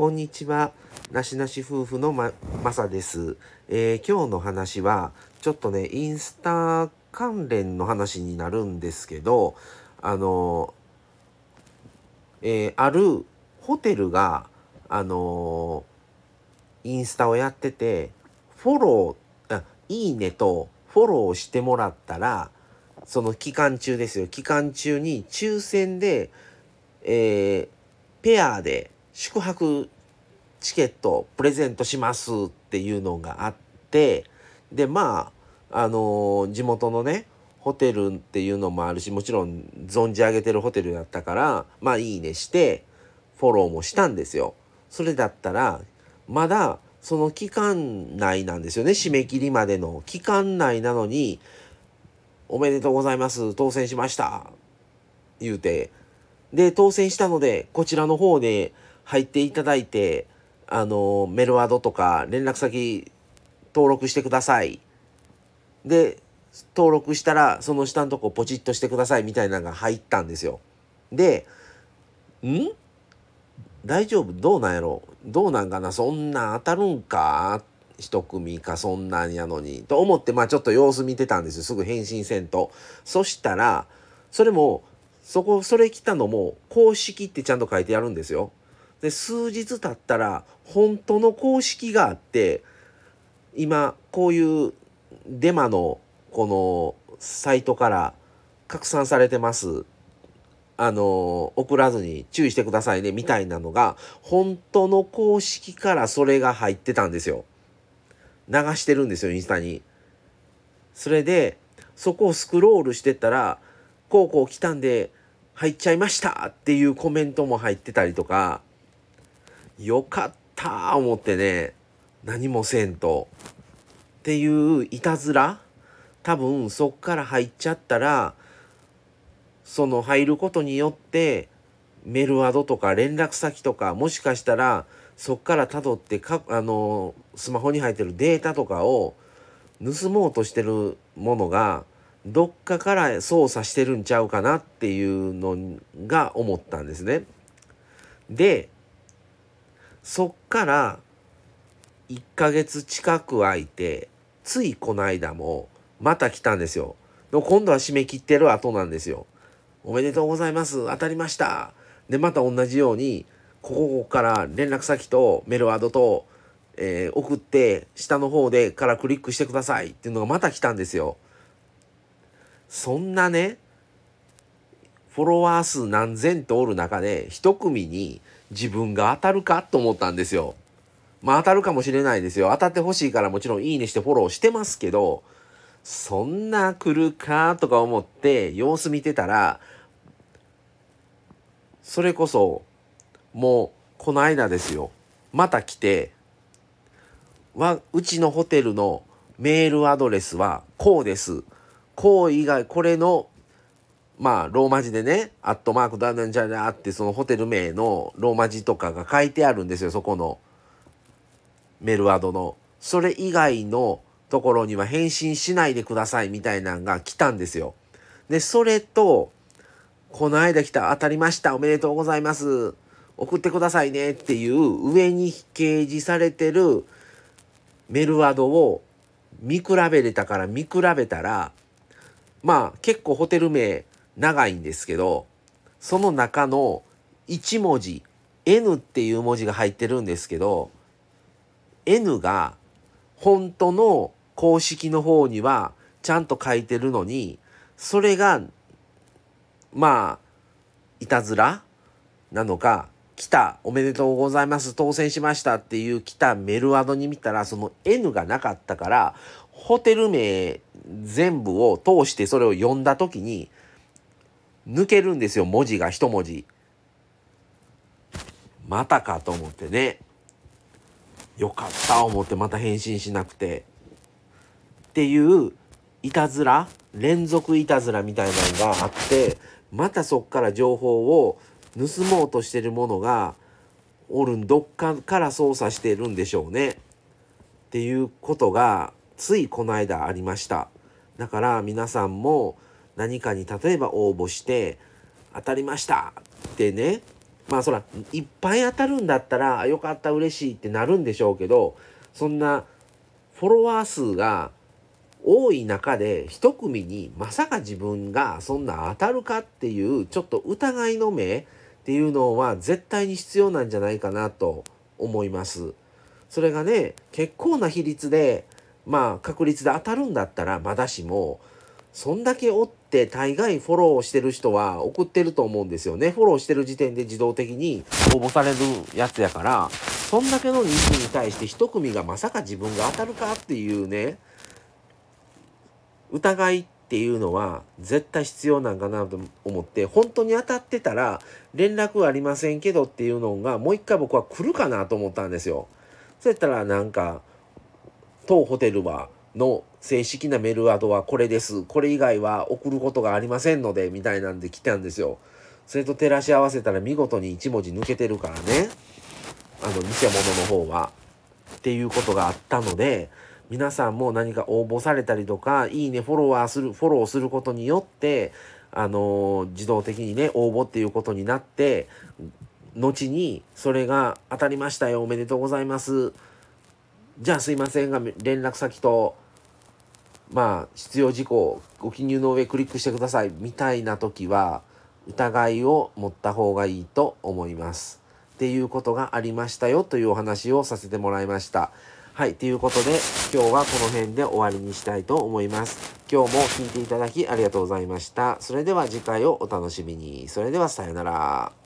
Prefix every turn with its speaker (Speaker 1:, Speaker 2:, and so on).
Speaker 1: こんにちは。なしなし夫婦のま、まさです、えー今日の話は、ちょっとね、インスタ関連の話になるんですけど、あの、えーあるホテルが、あのインスタをやってて、フォロー、あ、いいねとフォローしてもらったら、その期間中ですよ。期間中に抽選で、えーペアで宿泊チケットプレゼントしますっていうのがあってでまああの地元のねホテルっていうのもあるしもちろん存じ上げてるホテルだったからまあいいねしてフォローもしたんですよ。それだったらまだその期間内なんですよね。締め切りまでの期間内なのに「おめでとうございます当選しました」言うて。で当選したのでこちらの方で入っていただいてあのメルアドとか連絡先登録してください。で登録したらその下のとこポチッとしてくださいみたいなのが入ったんですよ。でん？大丈夫？どうなんやろ？どうなんかな？そんな当たるんか？一組かそんなんやのに。と思ってまあちょっと様子見てたんですよ。すぐ返信せんと。そしたらそれもそこそれ来たのも公式ってちゃんと書いてあるんですよ。で数日経ったら本当の公式があって今こういうデマのこのサイトから拡散されてます。あの送らずに注意してくださいねみたいなのが本当の公式からそれが入ってたんですよ。流してるんですよインスタに。それでそこをスクロールしてったらこうこう来たんで入っちゃいましたっていうコメントも入ってたりとかよかった思ってね何もせんとっていういたずら多分そっから入っちゃったらその入ることによってメルアドとか連絡先とかもしかしたらそっからたどってかあのスマホに入ってるデータとかを盗もうとしてるものがどっかから操作してるんちゃうかなっていうのが思ったんですね。でそっから1ヶ月近く空いてついこの間もまた来たんですよ。で今度は締め切ってる後なんですよ。おめでとうございます当たりました。でまた同じようにここから連絡先とメルアドと、えー送って下の方でからクリックしてくださいっていうのがまた来たんですよ。そんなねフォロワー数何千とおる中で一組に自分が当たるかと思ったんですよ。まあ当たるかもしれないですよ。当たってほしいからもちろんいいねしてフォローしてますけどそんな来るかとか思って様子見てたらそれこそもうこの間ですよまた来てわうちのホテルのメールアドレスはこうです。こう以外これのまあローマ字でねアットマークだなんじゃらってそのホテル名のローマ字とかが書いてあるんですよそこのメルアドの。それ以外のところには返信しないでくださいみたいなのが来たんですよ。でそれとこの間来た当たりましたおめでとうございます送ってくださいねっていう上に掲示されてるメルアドを見比べれたから見比べたらまあ結構ホテル名長いんですけどその中の1文字 N っていう文字が入ってるんですけど N が本当の公式の方にはちゃんと書いてるのにそれがまあいたずらなのか来たおめでとうございます当選しましたっていう来たメルアドに見たらその N がなかったからホテル名全部を通してそれを読んだ時に抜けるんですよ文字が一文字。またかと思ってね。よかった思ってまた返信しなくて。っていういたずら連続いたずらみたいなのがあってまたそっから情報を盗もうとしてるものがおるんどっかから操作してるんでしょうね。っていうことがついこの間ありました。だから皆さんも何かに例えば応募して当たりましたってねまあそらいっぱい当たるんだったらよかった嬉しいってなるんでしょうけどそんなフォロワー数が多い中で一組にまさか自分がそんな当たるかっていうちょっと疑いの目っていうのは絶対に必要なんじゃないかなと思います。それがね結構な比率でまあ確率で当たるんだったらまだしもそんだけおって大概フォローしてる人は送ってると思うんですよね。フォローしてる時点で自動的に応募されるやつやから、そんだけの人数に対して一組がまさか自分が当たるかっていうね、疑いっていうのは絶対必要なんかなと思って、本当に当たってたら連絡ありませんけどっていうのがもう一回僕は来るかなと思ったんですよ。そうやったらなんか、当ホテルはの正式なメールアドはこれです。これ以外は送ることがありませんので、みたいなんで来たんですよ。それと照らし合わせたら見事に1文字抜けてるからね。あの、偽物の方は。っていうことがあったので、皆さんも何か応募されたりとか、いいね、フォロワーする、フォローすることによって、あの自動的にね、応募っていうことになって、後にそれが当たりましたよ、おめでとうございます。じゃあすいませんが、連絡先と、まあ、必要事項、ご記入の上クリックしてください、みたいな時は、疑いを持った方がいいと思います。っていうことがありましたよというお話をさせてもらいました。はい、ということで、今日はこの辺で終わりにしたいと思います。今日も聴いていただきありがとうございました。それでは次回をお楽しみに。それではさよなら。